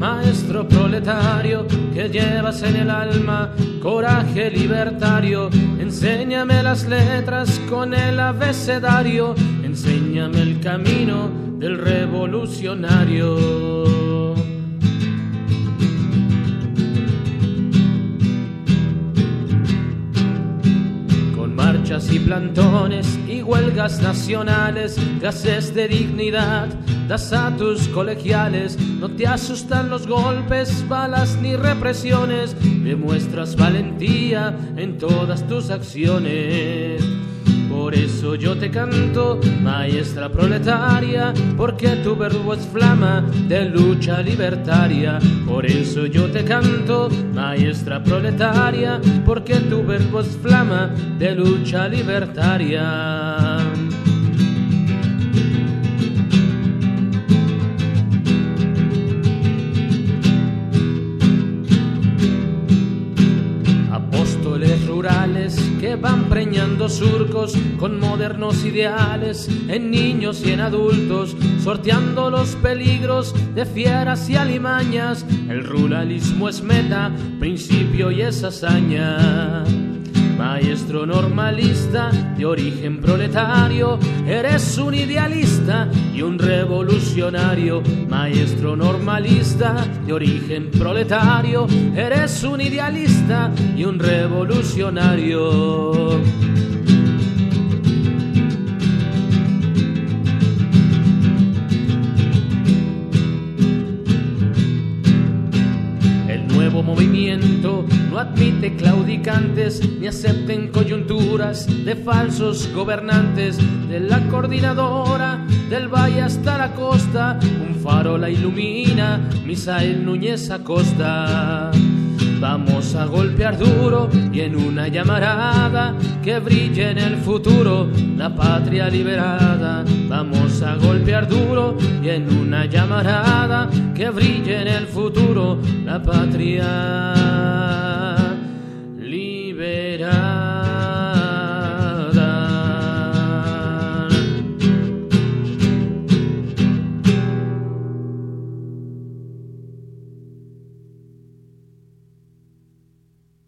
maestro proletario, que llevas en el alma coraje libertario. Enséñame las letras con el abecedario, enséñame el camino del revolucionario. Con marchas y plantones y huelgas nacionales, gases de dignidad das a tus colegiales, no te asustan los golpes, balas ni represiones, demuestras valentía en todas tus acciones. Por eso yo te canto, maestra proletaria, porque tu verbo es flama de lucha libertaria. Por eso yo te canto, maestra proletaria, porque tu verbo es flama de lucha libertaria. Preñando surcos con modernos ideales en niños y en adultos, sorteando los peligros de fieras y alimañas. El ruralismo es meta, principio y es hazaña. Maestro normalista de origen proletario, eres un idealista y un revolucionario. Maestro normalista de origen proletario, eres un idealista y un revolucionario. movimiento no admite claudicantes ni acepten coyunturas de falsos gobernantes. De la coordinadora del valle hasta la costa, un faro la ilumina, Misael Núñez Acosta. Vamos a golpear duro y en una llamarada que brille en el futuro la patria liberada. Vamos a golpear duro y en una llamarada que brille en el futuro la patria.